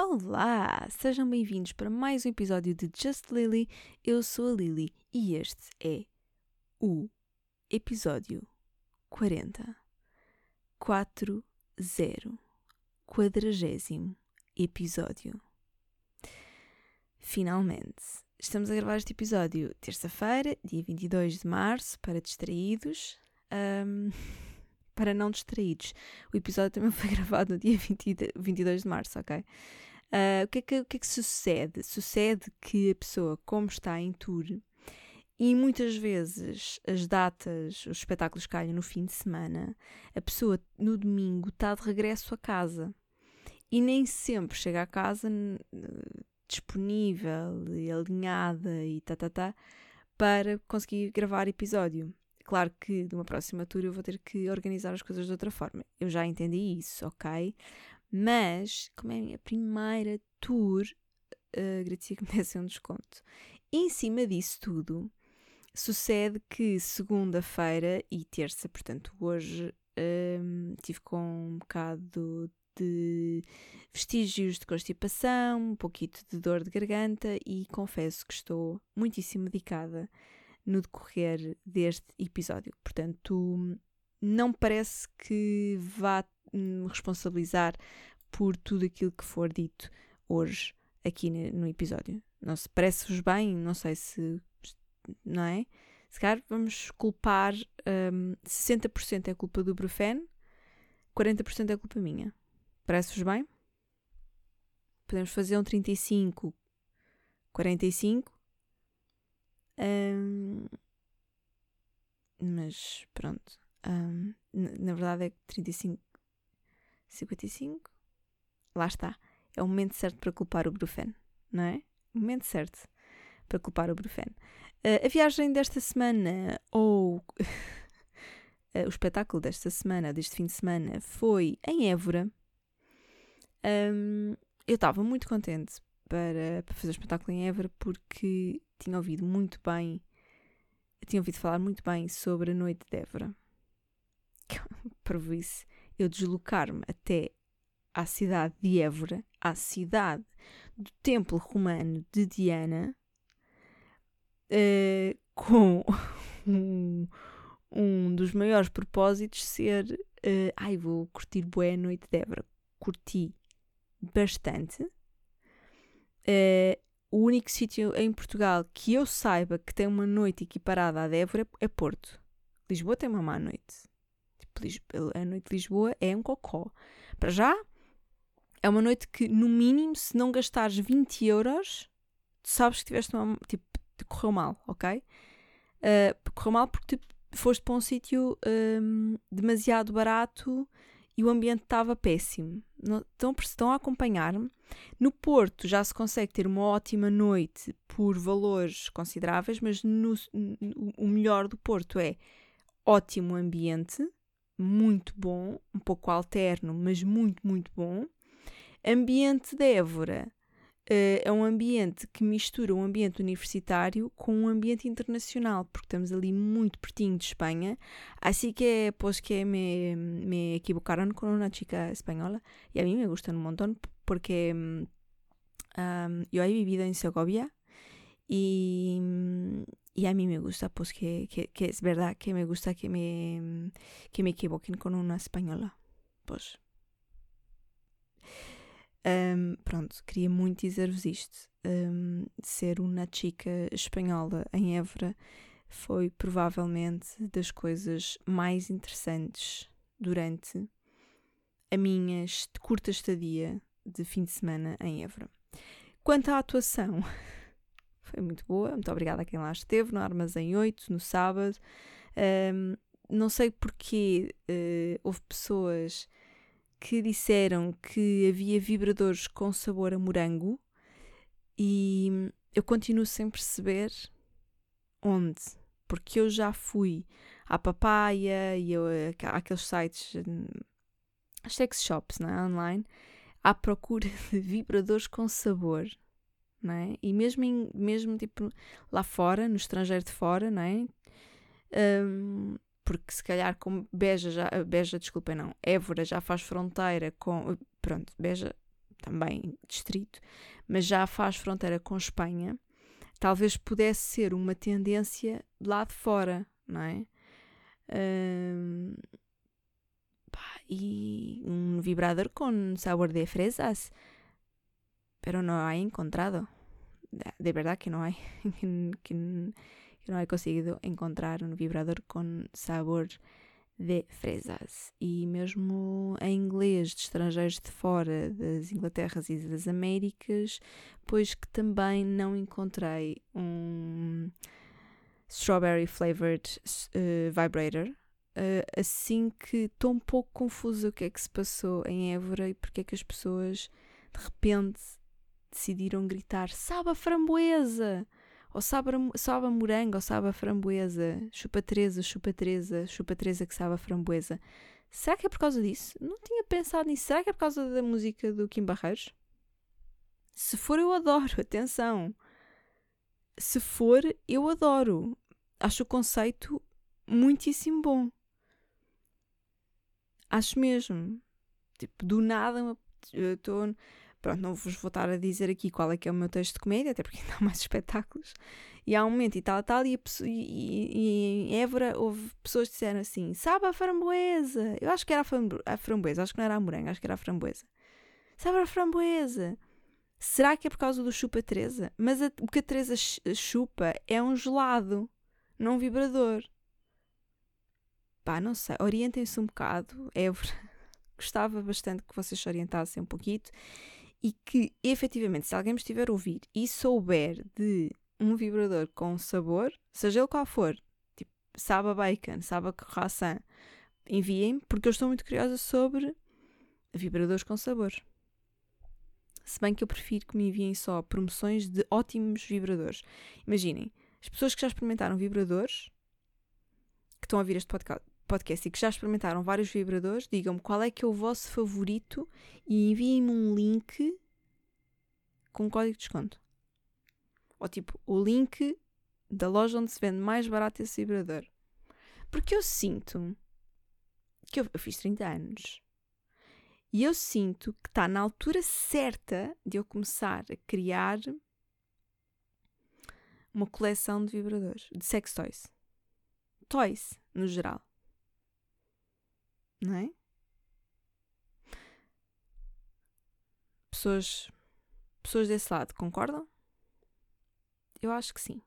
Olá! Sejam bem-vindos para mais um episódio de Just Lily. Eu sou a Lily e este é o episódio 40. 40. Quadragésimo episódio. Finalmente, estamos a gravar este episódio terça-feira, dia 22 de março, para distraídos. Um, para não distraídos. O episódio também foi gravado no dia 20, 22 de março, ok? Uh, o, que é que, o que é que sucede? Sucede que a pessoa, como está em tour, e muitas vezes as datas, os espetáculos calham no fim de semana, a pessoa no domingo está de regresso a casa e nem sempre chega a casa disponível e alinhada e tá, tá, tá para conseguir gravar episódio. Claro que de uma próxima tour eu vou ter que organizar as coisas de outra forma. Eu já entendi isso, ok? Mas, como é a minha primeira tour, uh, agradecia que me dessem um desconto. E em cima disso tudo, sucede que segunda-feira e terça, portanto hoje, um, tive com um bocado de vestígios de constipação, um pouquinho de dor de garganta e confesso que estou muitíssimo medicada no decorrer deste episódio. Portanto, não parece que vá me responsabilizar por tudo aquilo que for dito hoje aqui no episódio. Não se parece-vos bem, não sei se. Não é? Se calhar vamos culpar. Um, 60% é culpa do Brufen, 40% é culpa minha. Parece-vos bem? Podemos fazer um 35, 45. Um, mas pronto. Um, na verdade é 35, 55. Lá está. É o momento certo para culpar o Brufen, não é? O momento certo para culpar o Brufen. Uh, a viagem desta semana, ou uh, o espetáculo desta semana, deste fim de semana, foi em Évora. Um, eu estava muito contente para, para fazer o espetáculo em Évora porque tinha ouvido muito bem, tinha ouvido falar muito bem sobre a noite de Évora. Isso, eu deslocar-me até à cidade de Évora, à cidade do templo romano de Diana, uh, com um, um, dos maiores propósitos ser uh, ai, vou curtir boa noite de Évora. Curti bastante. Uh, o único sítio em Portugal que eu saiba que tem uma noite equiparada à de Évora é Porto. Lisboa tem uma má noite. A noite de Lisboa é um cocó. Para já, é uma noite que, no mínimo, se não gastares 20 euros, sabes que tiveste uma. Tipo, correu mal, ok? Uh, correu mal porque tipo, foste para um sítio um, demasiado barato e o ambiente estava péssimo. Estão, estão a acompanhar-me? No Porto já se consegue ter uma ótima noite por valores consideráveis, mas no, no, o melhor do Porto é ótimo ambiente, muito bom, um pouco alterno, mas muito, muito bom. Ambiente de Évora uh, é um ambiente que mistura um ambiente universitário com um ambiente internacional, porque estamos ali muito pertinho de Espanha. Así que, pues que me, me equivocaron con una chica española y a mí me gustan un montón porque um, yo he vivido en Segovia y, y, a mí me gusta, pues que, que, que, es verdad que me gusta que me, que me equivoquen con una española. Pues um, pronto, queria muito dizer-vos isto. Um, ser uma chica espanhola em Évora foi provavelmente das coisas mais interessantes durante a minha curta estadia de fim de semana em Évora. Quanto à atuação, foi muito boa. Muito obrigada a quem lá esteve, no Armazém 8, no sábado. Um, não sei porque uh, houve pessoas que disseram que havia vibradores com sabor a morango e eu continuo sem perceber onde, porque eu já fui à papaya e eu, àqueles sites, sex shops não é? online, à procura de vibradores com sabor. Não é? E mesmo, em, mesmo tipo lá fora, no estrangeiro de fora, não é? Um, porque se calhar como Beja já, Beja, desculpem não, Évora já faz fronteira com, pronto, Beja, também distrito, mas já faz fronteira com Espanha, talvez pudesse ser uma tendência lá de fora, não é? Um, pá, y un vibrador con sabor de fresas, pero no hay encontrado. De verdad que no hay, que, que no he conseguido encontrar um vibrador com sabor de fresas. E mesmo em inglês de estrangeiros de fora das Inglaterras e das Américas, pois que também não encontrei um strawberry flavored uh, vibrator. Uh, assim que estou um pouco confusa o que é que se passou em Évora e porque é que as pessoas de repente decidiram gritar sabe a framboesa ou sabe a, morango ou sabe a framboesa chupa Teresa, chupa Teresa, chupa Teresa que sabe a framboesa será que é por causa disso? não tinha pensado nisso, será que é por causa da música do Kim Barreiros? se for eu adoro, atenção se for, eu adoro. Acho o conceito muitíssimo bom. Acho mesmo. Tipo, do nada, estou. Pronto, não vos vou estar a dizer aqui qual é que é o meu texto de comédia, até porque ainda há mais espetáculos. E há um momento e tal, tal, e, a, e, e, em Évora houve pessoas que disseram assim: sabe a framboesa? Eu acho que era a framboesa, acho que não era a morango, acho que era a framboesa. Sabe a framboesa? Será que é por causa do chupa Teresa? Mas a, o que a Teresa chupa é um gelado, não um vibrador. Pá, não sei. Orientem-se um bocado. É, gostava bastante que vocês se orientassem um pouquinho e que, efetivamente, se alguém me estiver a ouvir e souber de um vibrador com sabor, seja ele qual for, tipo, sabe a bacon, sabe a croissant, enviem porque eu estou muito curiosa sobre vibradores com sabor. Se bem que eu prefiro que me enviem só promoções de ótimos vibradores. Imaginem, as pessoas que já experimentaram vibradores, que estão a ouvir este podcast e que já experimentaram vários vibradores, digam-me qual é que é o vosso favorito e enviem-me um link com código de desconto. Ou tipo, o link da loja onde se vende mais barato esse vibrador. Porque eu sinto que eu, eu fiz 30 anos e eu sinto que está na altura certa de eu começar a criar uma coleção de vibradores, de sex toys. Toys, no geral. Não é? Pessoas, pessoas desse lado concordam? Eu acho que sim.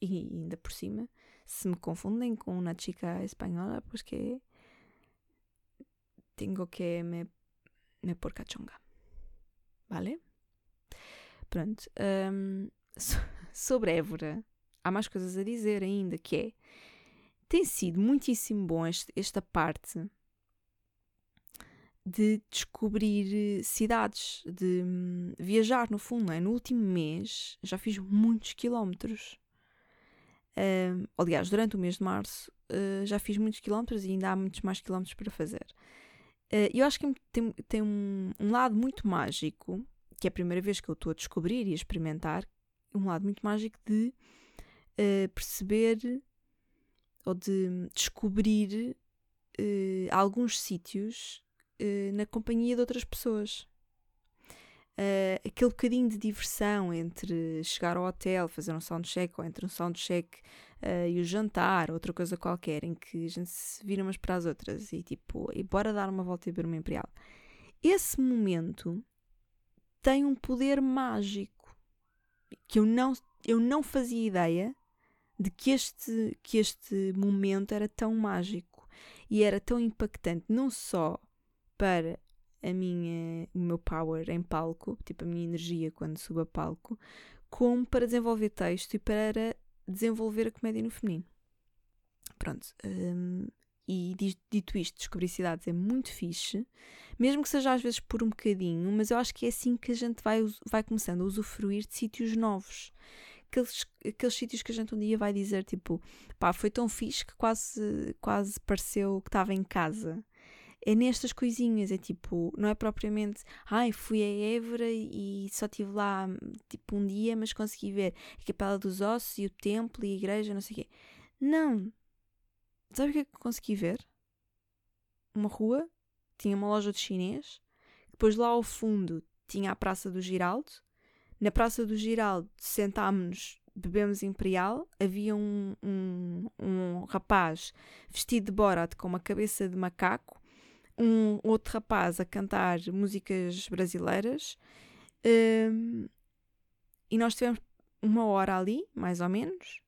E ainda por cima, se me confundem com uma chica espanhola, pois que é tengo que me, me por cachonga. Vale? Pronto. Um, so, sobre Évora, há mais coisas a dizer ainda, que é tem sido muitíssimo bom este, esta parte de descobrir cidades, de um, viajar no fundo, é? No último mês já fiz muitos quilómetros. Um, aliás, durante o mês de março uh, já fiz muitos quilómetros e ainda há muitos mais quilómetros para fazer. Uh, eu acho que tem, tem um, um, lado muito mágico, que é a primeira vez que eu estou a descobrir e a experimentar, um lado muito mágico de uh, perceber ou de descobrir uh, alguns sítios na companhia de outras pessoas. aquele bocadinho de diversão entre chegar ao hotel, fazer um soundcheck, ou entre um soundcheck uh, e o jantar, outra coisa qualquer, em que a gente se vira umas para as outras e tipo, e bora dar uma volta e ver uma imperial. Esse momento tem um poder mágico que eu não, eu não fazia ideia de que este, que este momento era tão mágico e era tão impactante, não só para a minha, o meu power em palco, tipo a minha energia quando subo a palco, como para desenvolver texto e para desenvolver a comédia no feminino. Pronto. Um, e dito isto, descobrir cidades é muito fixe, mesmo que seja às vezes por um bocadinho, mas eu acho que é assim que a gente vai, vai começando a usufruir de sítios novos. Aqueles, aqueles sítios que a gente um dia vai dizer tipo, pá, foi tão fixe que quase, quase pareceu que estava em casa é nestas coisinhas, é tipo, não é propriamente, ai, fui a Évora e só estive lá tipo um dia, mas consegui ver a Capela dos Ossos e o templo e a igreja, não sei o quê. Não. Sabe o que é que consegui ver? Uma rua, tinha uma loja de chinês, Depois lá ao fundo tinha a Praça do Giraldo. Na Praça do Giraldo sentámos-nos, bebemos Imperial. Havia um, um, um rapaz vestido de Borat com uma cabeça de macaco. Um outro rapaz a cantar músicas brasileiras. Um, e nós tivemos uma hora ali, mais ou menos.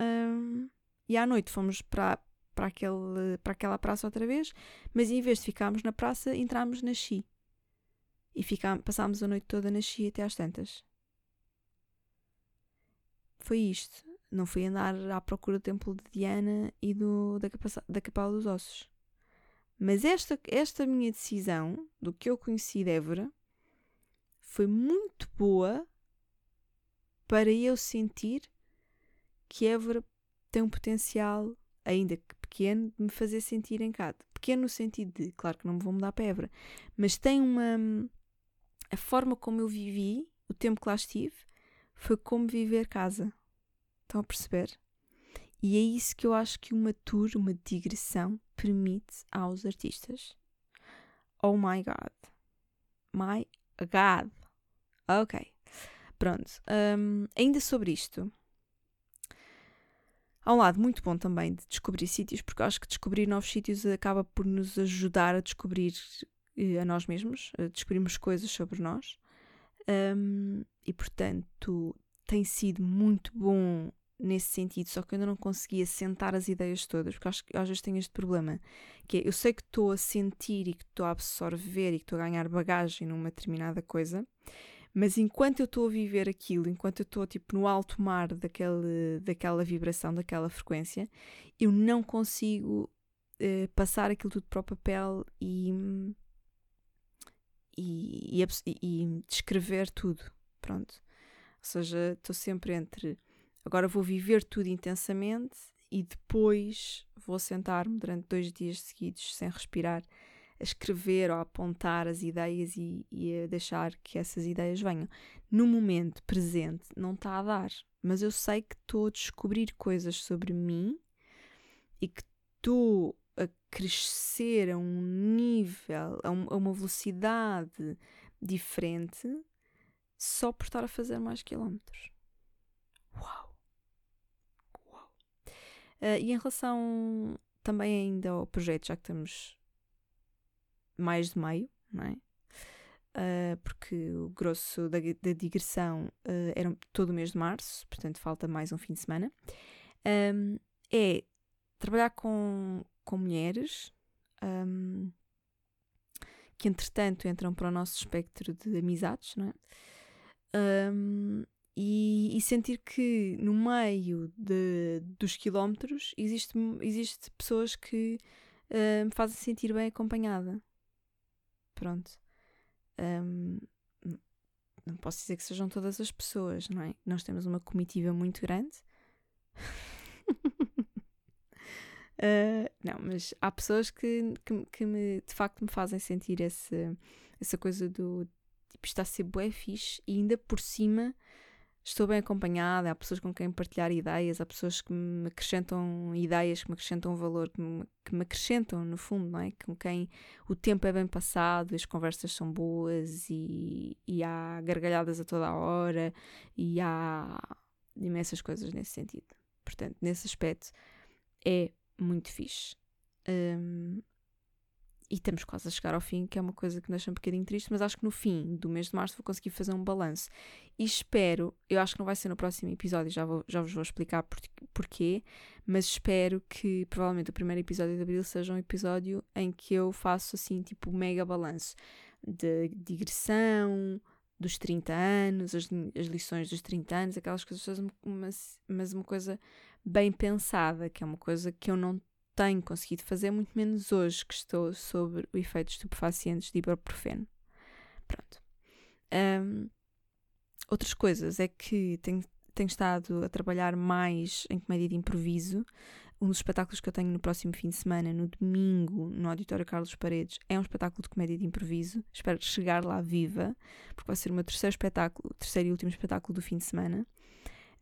Um, e à noite fomos para, para, aquela praça outra vez, mas em vez de ficarmos na praça, entramos na Xi. E passámos a noite toda na Xi até às tantas. Foi isto. Não fui andar à procura do templo de Diana e do, da, da Capela dos Ossos. Mas esta, esta minha decisão, do que eu conheci de Évora, foi muito boa para eu sentir que Évora tem um potencial, ainda que pequeno, de me fazer sentir em casa. Pequeno no sentido de, claro que não me vou mudar para Évora, mas tem uma. A forma como eu vivi, o tempo que lá estive, foi como viver casa. Estão a perceber? E é isso que eu acho que uma tour, uma digressão, permite aos artistas. Oh my God. My God. Ok. Pronto. Um, ainda sobre isto. Há um lado muito bom também de descobrir sítios, porque acho que descobrir novos sítios acaba por nos ajudar a descobrir a nós mesmos, a descobrirmos coisas sobre nós. Um, e portanto tem sido muito bom nesse sentido, só que eu ainda não conseguia sentar as ideias todas, porque acho que às vezes tenho este problema, que é, eu sei que estou a sentir e que estou a absorver e que estou a ganhar bagagem numa determinada coisa, mas enquanto eu estou a viver aquilo, enquanto eu estou tipo no alto mar daquele, daquela vibração, daquela frequência, eu não consigo uh, passar aquilo tudo para o papel e, e, e, e descrever tudo. Pronto. Ou seja, estou sempre entre agora vou viver tudo intensamente e depois vou sentar-me durante dois dias seguidos sem respirar a escrever ou a apontar as ideias e, e, a deixar que essas ideias venham. No momento presente não está a dar, mas eu sei que estou a descobrir coisas sobre mim e que estou a crescer a um nível, a, um, uma velocidade diferente só por estar a fazer mais quilómetros. Uau! Uau! Uh, e em relação também ainda ao projeto, já que estamos mais de meio, não é? Uh, porque o grosso da, da digressão uh, era todo o mês de março, portanto falta mais um fim de semana. Um, é trabalhar com, com mulheres um, que, entretanto, entram para o nosso espectro de amizades, não é? Um, e, e, sentir que no meio de, dos quilómetros existe, existe pessoas que uh, me fazem sentir bem acompanhada. Pronto. Um, não posso dizer que sejam todas as pessoas, não é? Nós temos uma comitiva muito grande. uh, não, mas há pessoas que, que, que, me, de facto me fazem sentir esse, essa coisa do tipo, está a ser bué fixe e ainda por cima estou bem acompanhada, há pessoas com quem partilhar ideias, há pessoas que me acrescentam ideias, que me acrescentam valor, que me, que me acrescentam, no fundo, não é? Com quem o tempo é bem passado, as conversas são boas e, e há gargalhadas a toda a hora e há imensas coisas nesse sentido. Portanto, nesse aspecto é muito fixe. Um, e estamos quase a chegar ao fim, que é uma coisa que me deixa um bocadinho triste, mas acho que no fim do mês de março vou conseguir fazer um balanço. E espero, eu acho que não vai ser no próximo episódio, já, vou, já vos vou explicar por, porquê, mas espero que provavelmente o primeiro episódio de abril seja um episódio em que eu faço assim, tipo, mega balanço de digressão, dos 30 anos, as, as lições dos 30 anos, aquelas coisas, mas, mas uma coisa bem pensada, que é uma coisa que eu não tenho conseguido fazer, muito menos hoje que estou sobre o efeito estupefacientes de ibuprofeno. Pronto. Um, outras coisas é que tenho, tenho estado a trabalhar mais em comédia de improviso. Um dos espetáculos que eu tenho no próximo fim de semana, no domingo, no Auditório Carlos Paredes, é um espetáculo de comédia de improviso. Espero chegar lá viva, porque vai ser o meu terceiro espetáculo, terceiro e último espetáculo do fim de semana.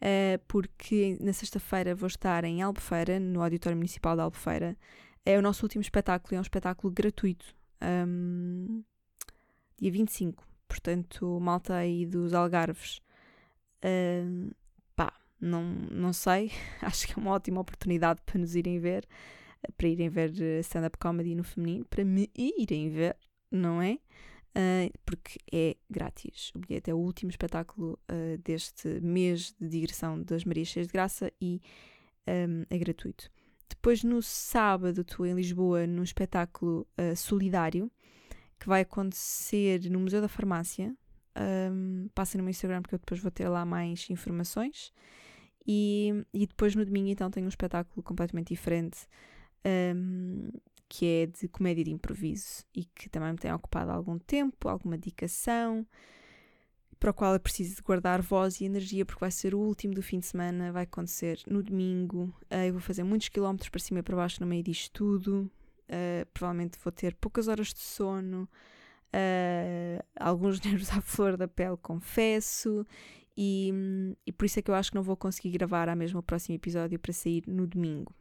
Uh, porque na sexta-feira vou estar em Albufeira, no Auditório Municipal de Albufeira. É o nosso último espetáculo é um espetáculo gratuito. Um, dia 25. Portanto, malta aí dos Algarves. Uh, pá, não, não sei. Acho que é uma ótima oportunidade para nos irem ver, para irem ver stand-up comedy no feminino, para me irem ver, não é? Uh, porque é grátis. O bilhete é o último espetáculo uh, deste mês de digressão das Marias Cheias de Graça e um, é gratuito. Depois, no sábado, estou em Lisboa num espetáculo uh, solidário que vai acontecer no Museu da Farmácia. Um, passem no meu Instagram porque eu depois vou ter lá mais informações. E, e depois no domingo, então, tenho um espetáculo completamente diferente um, que é de comédia de improviso e que também me tem ocupado algum tempo, alguma dedicação, para o qual é preciso de guardar voz e energia, porque vai ser o último do fim de semana, vai acontecer no domingo. Uh, eu vou fazer muitos quilómetros para cima e para baixo no meio disto tudo. Uh, provavelmente vou ter poucas horas de sono, uh, alguns nervos à flor da pele, confesso. E, e por isso é que eu acho que não vou conseguir gravar a mesmo o próximo episódio para sair no domingo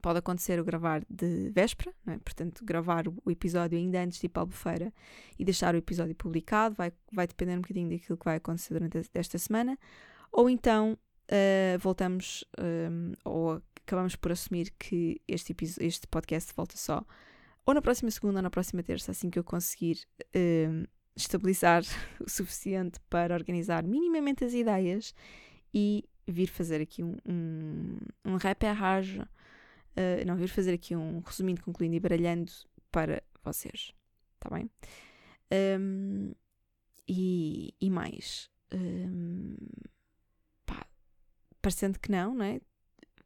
pode acontecer o gravar de véspera, é? portanto, gravar o episódio ainda antes de ir para a albufeira e deixar o episódio publicado, vai, vai depender um bocadinho daquilo que vai acontecer durante esta semana, ou então uh, voltamos, eh, ou acabamos por assumir que este, este podcast volta só ou na próxima segunda ou na próxima terça, assim que eu conseguir uh, estabilizar o suficiente para organizar minimamente as ideias e vir fazer aqui um, um, um reperrage uh, não, vir fazer aqui um resumindo, concluindo e baralhando para vocês. Está bem? Um, e, e mais. Um, pá, parecendo que não, não é?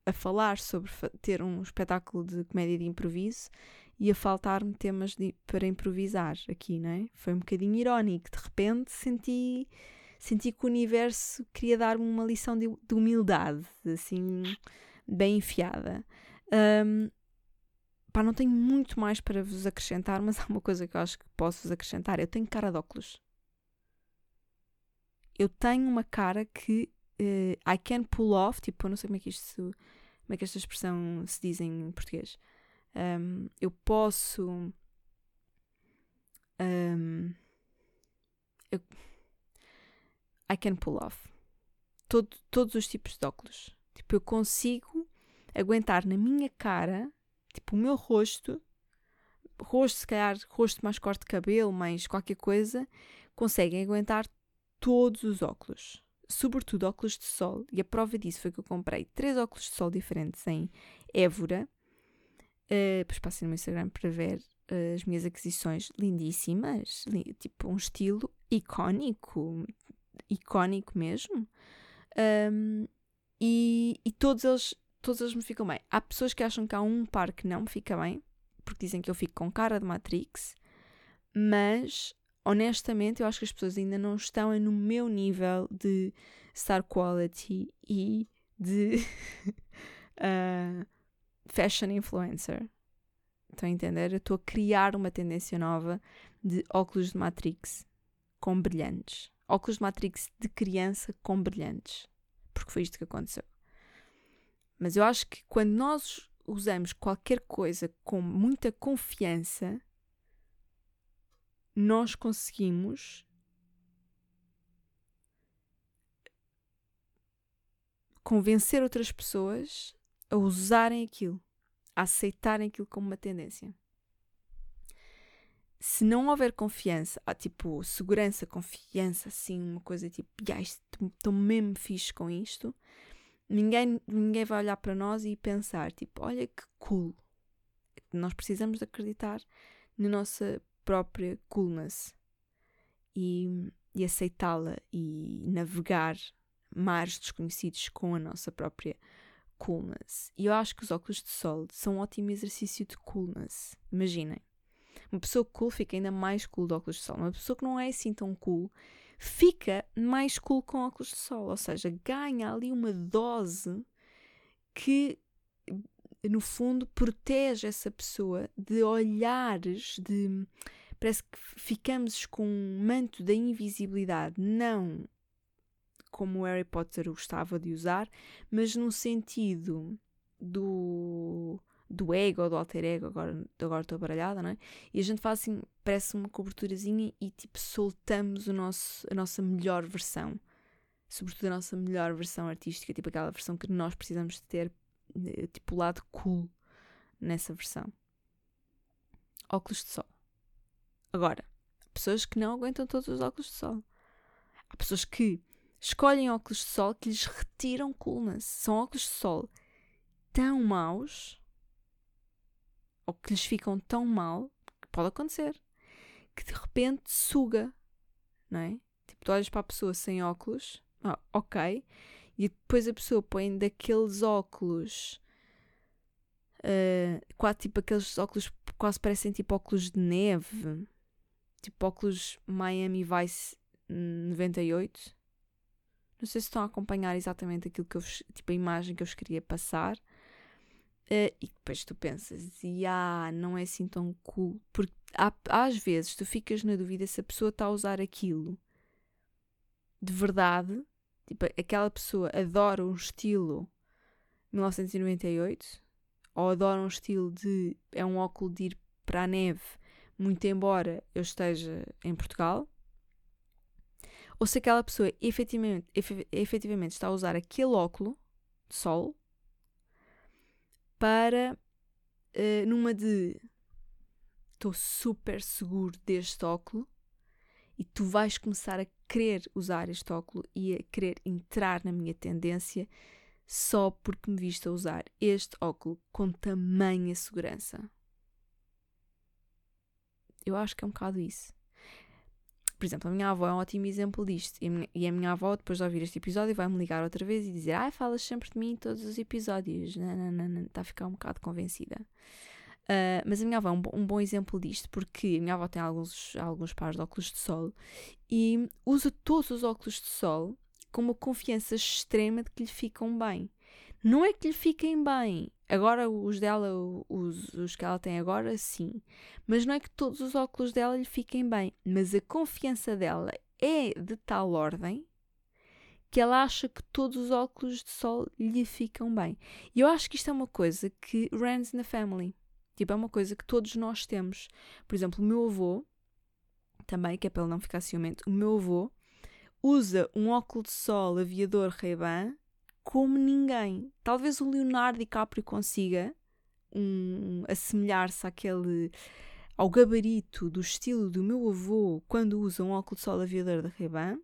A falar sobre ter um espetáculo de comédia de improviso e a faltar-me temas de, para improvisar aqui, não é? Foi um bocadinho irónico. De repente senti, senti que o universo queria dar-me uma lição de, de humildade, assim, bem enfiada. Um, pá, não tenho muito mais para vos acrescentar, mas há uma coisa que eu acho que posso vos acrescentar. Eu tenho cara de óculos. Eu tenho uma cara que uh, I can pull off, tipo, eu não sei como é que isto, como é que esta expressão se diz em português. Um, eu posso. Um, eu, I can pull off. Todo, todos os tipos de óculos. Tipo, eu consigo aguentar na minha cara, tipo, o meu rosto, rosto, se calhar, rosto mais corte de cabelo, mais qualquer coisa, conseguem aguentar todos os óculos. Sobretudo óculos de sol. E a prova disso foi que eu comprei três óculos de sol diferentes em Évora. Uh, depois passei no meu Instagram para ver uh, as minhas aquisições lindíssimas. Li, tipo, um estilo icónico. Icónico mesmo. Um, e, e todos eles todas eles me ficam bem. Há pessoas que acham que há um par que não me fica bem, porque dizem que eu fico com cara de Matrix, mas honestamente eu acho que as pessoas ainda não estão no meu nível de star quality e de uh, fashion influencer. Estão a entender? Eu estou a criar uma tendência nova de óculos de Matrix com brilhantes. Óculos de Matrix de criança com brilhantes. Porque foi isto que aconteceu. Mas eu acho que quando nós usamos qualquer coisa com muita confiança, nós conseguimos convencer outras pessoas a usarem aquilo, a aceitarem aquilo como uma tendência. Se não houver confiança, ah, tipo segurança, confiança, assim, uma coisa tipo, estou mesmo fixe com isto, ninguém, ninguém vai olhar para nós e pensar, tipo, olha que cool. Nós precisamos de acreditar na nossa própria coolness e, e aceitá-la e navegar mares desconhecidos com a nossa própria coolness. E eu acho que os óculos de sol são um ótimo exercício de coolness. Imaginem. Uma pessoa cool fica ainda mais cool de óculos de sol. Uma pessoa que não é assim tão cool fica mais cool com óculos de sol, ou seja, ganha ali uma dose que no fundo protege essa pessoa de olhares de parece que ficamos com um manto da invisibilidade, não como Harry Potter gostava de usar, mas no sentido do do ego ou do alter ego, agora, agora estou baralhada, não é? E a gente faz assim, parece uma coberturazinha e tipo soltamos o nosso, a nossa melhor versão. Sobretudo a nossa melhor versão artística, tipo aquela versão que nós precisamos de ter, eh, tipo o lado cool nessa versão. Óculos de sol. Agora, pessoas que não aguentam todos os óculos de sol. Há pessoas que escolhem óculos de sol que lhes retiram coolness. São óculos de sol tão maus ou que lhes ficam tão mal, que pode acontecer, que de repente suga, não é? Tipo, tu olhas para a pessoa sem óculos, ah, ok, e depois a pessoa põe daqueles óculos, uh, quase tipo aqueles óculos quase parecem tipo óculos de neve, tipo óculos Miami Vice 98. Não sei se estão a acompanhar exatamente aquilo que eu tipo a imagem que eu vos queria passar. Uh, e depois tu pensas, e ah, não é assim tão cool. Porque há, às vezes tu ficas na dúvida se a pessoa está a usar aquilo de verdade. Tipo, aquela pessoa adora um estilo 1998 ou adora um estilo de. é um óculo de ir para a neve, muito embora eu esteja em Portugal. Ou se aquela pessoa efetivamente, efetivamente está a usar aquele óculo de sol para uh, numa de estou super seguro deste óculo e tu vais começar a querer usar este óculo e a querer entrar na minha tendência só porque me viste a usar este óculo com tamanha segurança. Eu acho que é um bocado isso por exemplo, a minha avó é um ótimo exemplo disto. E a minha, avó, depois de ouvir este episódio, vai-me ligar outra vez e dizer: Ai, falas sempre de mim em todos os episódios. Está a ficar um bocado convencida. Uh, mas a minha avó é um, um, bom exemplo disto, porque a minha avó tem alguns, alguns pares de óculos de sol e usa todos os óculos de sol com uma confiança extrema de que lhe ficam bem. Não é que lhe fiquem bem, Agora, os dela, os, os que ela tem agora, sim. Mas não é que todos os óculos dela lhe fiquem bem. Mas a confiança dela é de tal ordem que ela acha que todos os óculos de sol lhe ficam bem. E eu acho que isto é uma coisa que runs na family. Tipo, é uma coisa que todos nós temos. Por exemplo, o meu avô, também, que é para ele não ficar ciumento, o meu avô usa um óculo de sol aviador Ray-Ban como ninguém. Talvez o Leonardo DiCaprio consiga um, assemelhar-se àquele ao gabarito do estilo do meu avô quando usa um óculos de sol aviador da Ray-Ban,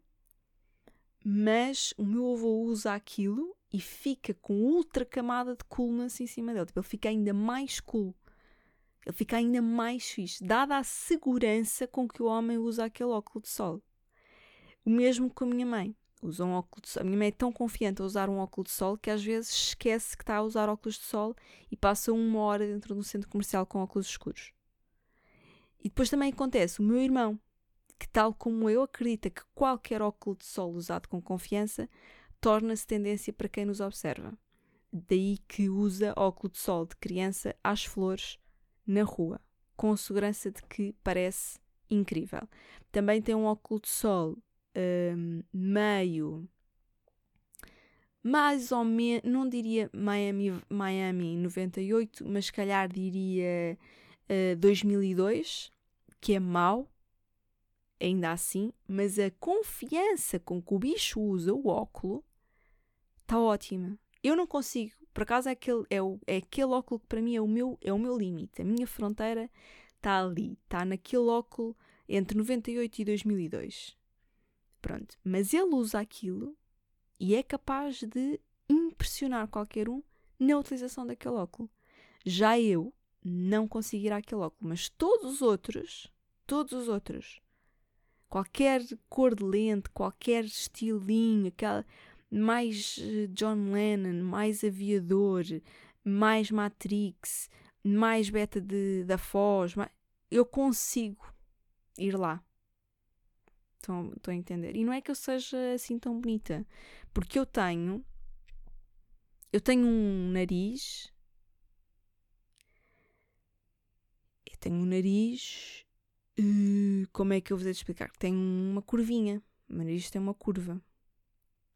mas o meu avô usa aquilo e fica com ultra camada de coolness em cima dele. Tipo, ele fica ainda mais cool. Ele fica ainda mais fixe, dada a segurança com que o homem usa aquele óculos de sol. O mesmo com a minha mãe usa um óculos de sol. A minha mãe é tão confiante a usar um óculos de sol que às vezes esquece que está a usar óculos de sol e passa uma hora dentro de um centro comercial com óculos escuros. E depois também acontece o meu irmão, que tal como eu acredita que qualquer óculos de sol usado com confiança torna-se tendência para quem nos observa. Daí que usa óculos de sol de criança às flores na rua, com a segurança de que parece incrível. Também tem um óculos de sol um, meio mais ou menos, não diria Miami, Miami 98, mas se calhar diria uh, 2002, que é mau, ainda assim, mas a confiança com que o bicho usa o óculo está ótima. Eu não consigo, por acaso é aquele, é, o, é aquele óculo que para mim é o meu, é o meu limite, a minha fronteira está ali, está naquele óculo entre 98 e 2002. Pronto. Mas ele usa aquilo e é capaz de impressionar qualquer um na utilização daquele óculo. Já eu não consigo ir àquele óculo, mas todos os outros, todos os outros, qualquer cor de lente, qualquer estilinho, aquela mais eh, John Lennon, mais aviador, mais Matrix, mais beta de, da Foz, mais... eu consigo ir lá. Estão, a entender? E não é que eu seja assim tão bonita, porque eu tenho. Eu tenho um nariz. Eu tenho um nariz. Uh, como é que eu de explicar? Tem uma curvinha. O meu nariz tem uma curva.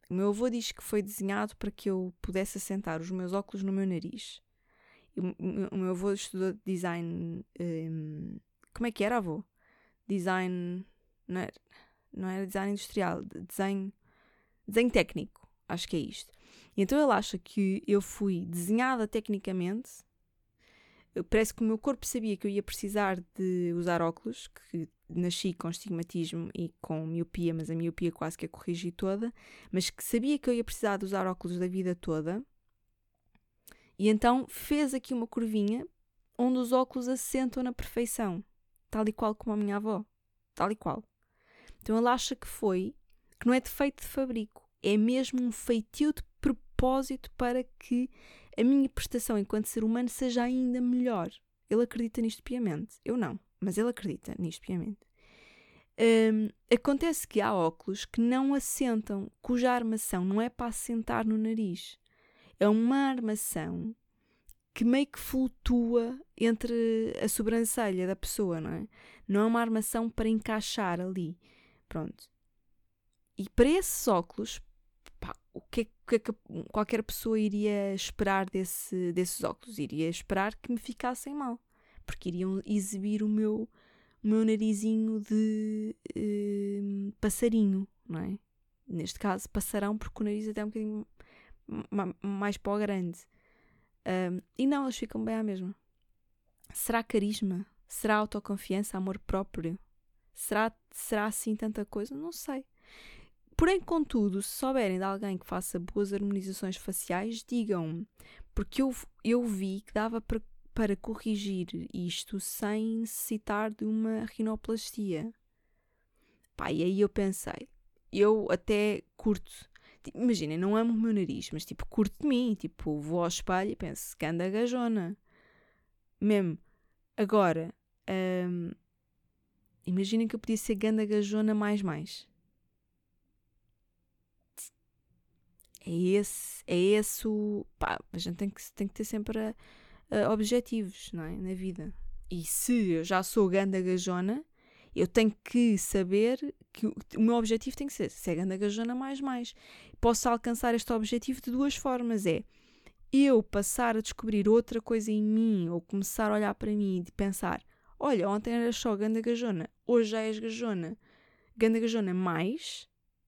O meu avô diz que foi desenhado para que eu pudesse assentar os meus óculos no meu nariz. O meu avô estudou design. Um, como é que era, avô? Design. Não era, não era design industrial, design, desenho técnico. Acho que é isto. E então ele acha que eu fui desenhada tecnicamente. Parece que o meu corpo sabia que eu ia precisar de usar óculos, que nasci com estigmatismo e com miopia, mas a miopia quase que a corrigi toda, mas que sabia que eu ia precisar de usar óculos da vida toda. E então fez aqui uma curvinha onde os óculos assentam na perfeição, tal e qual como a minha avó, tal e qual. Então ele acha que foi, que não é defeito de fabrico, é mesmo um feitio de propósito para que a minha prestação enquanto ser humano seja ainda melhor. Ele acredita nisto piamente. Eu não, mas ele acredita nisto piamente. Um, acontece que há óculos que não assentam, cuja armação não é para assentar no nariz. É uma armação que meio que flutua entre a sobrancelha da pessoa, não é? Não é uma armação para encaixar ali. Pronto. E para esses óculos, pá, o que é, que, é que qualquer pessoa iria esperar desse, desses óculos? Iria esperar que me ficassem mal, porque iriam exibir o meu, o meu narizinho de uh, passarinho, não é? Neste caso, passarão, porque o nariz até é um bocadinho mais para o grande. Um, e não, eles ficam bem à mesma. Será carisma? Será autoconfiança, amor próprio? Será, será assim tanta coisa? Não sei. Porém, contudo, se souberem de alguém que faça boas harmonizações faciais, digam-me, porque eu, eu vi que dava para, para corrigir isto sem necessitar de uma rinoplastia. Pá, e aí eu pensei, eu até curto. Tipo, imaginem, não amo o meu nariz, mas tipo, curto de mim. Tipo, vou ao espelho e penso, que anda gajona. Mesmo. Agora, hum, imaginem que eu podia ser ganda gajona mais mais. É esse, é esse o. Pá, a gente tem que, tem que ter sempre a, a objetivos, não é? Na vida. E se eu já sou ganda gajona, eu tenho que saber que o, o meu objetivo tem que ser ser ganda gajona mais mais. Posso alcançar este objetivo de duas formas. É eu passar a descobrir outra coisa em mim ou começar a olhar para mim e pensar olha, ontem era só ganda gajona, hoje já és gajona. Ganda gajona mais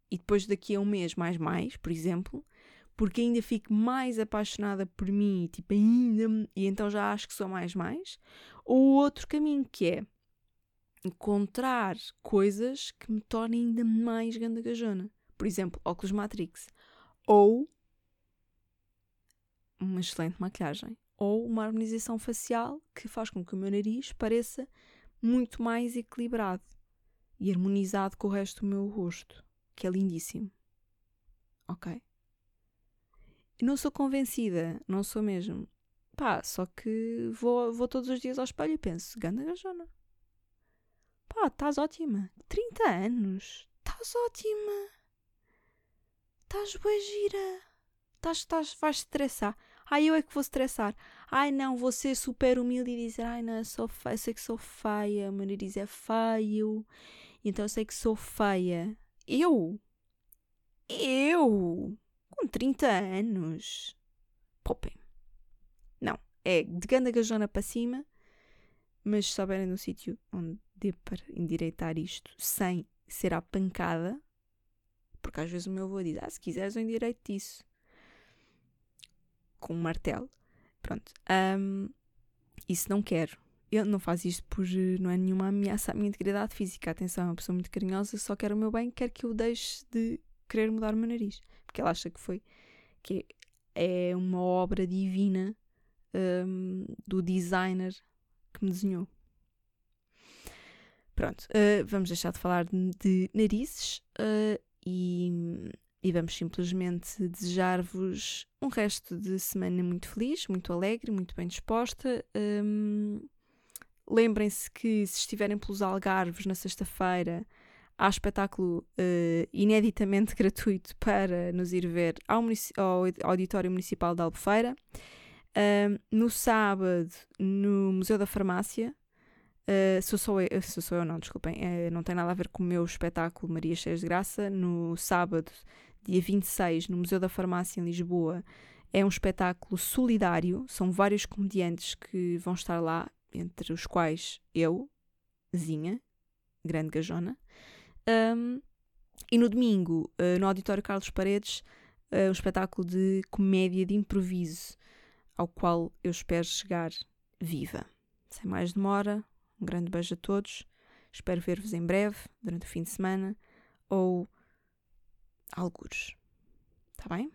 e depois daqui a um mês mais mais, por exemplo, porque ainda fico mais apaixonada por mim, tipo, ainda, e então já acho que sou mais mais, ou outro caminho que é encontrar coisas que me tornem ainda mais gandagajona. Por exemplo, óculos Matrix. Ou uma excelente maquilhagem. Ou uma harmonização facial que faz com que o meu nariz pareça muito mais equilibrado e harmonizado com o resto do meu rosto que é lindíssimo. Ok? E não sou convencida, não sou mesmo. Pá, só que vou, vou todos os dias ao espelho e penso, ganda gajona. Pá, estás ótima. 30 anos. Estás ótima. Estás boa gira. Estás, estás, vais estressar. Ai, eu é que vou estressar. Ai, não, vou ser super humilde e dizer, ai, não, sou feia, sei que sou feia, o meu nariz é feio, então sei que sou feia. Eu? Eu? Com 30 anos? Poupem. Não, é de ganda gajona para cima, mas se souberem um sítio onde dê para endireitar isto sem ser à pancada, porque às vezes o meu avô diz, ah, se quiseres eu endireito isso. Com um martelo. Pronto. Um, isso não quero ele não faz isto por. não é nenhuma ameaça à minha integridade física. Atenção, é uma pessoa muito carinhosa, só quer o meu bem, quer que eu deixe de querer mudar o meu nariz. Porque ela acha que foi. que é uma obra divina um, do designer que me desenhou. Pronto, uh, vamos deixar de falar de, de narizes uh, e, e vamos simplesmente desejar-vos um resto de semana muito feliz, muito alegre, muito bem disposta. Um, Lembrem-se que se estiverem pelos Algarves na sexta-feira, há espetáculo uh, ineditamente gratuito para nos ir ver ao, ao Auditório Municipal de Albufeira. Uh, no sábado, no Museu da Farmácia, uh, sou, eu, sou eu, não, desculpem, uh, não tem nada a ver com o meu espetáculo Maria Cheias de Graça. No sábado, dia 26, no Museu da Farmácia em Lisboa, É um espetáculo solidário, são vários comediantes que vão estar lá, entre os quais eu, Zinha, grande gajona. Um, e no domingo, uh, no Auditório Carlos Paredes, uh, um espetáculo de comédia de improviso, ao qual eu espero chegar viva. Sem mais demora, um grande beijo a todos. Espero ver-vos em breve, durante o fim de semana, ou algures. Está bem?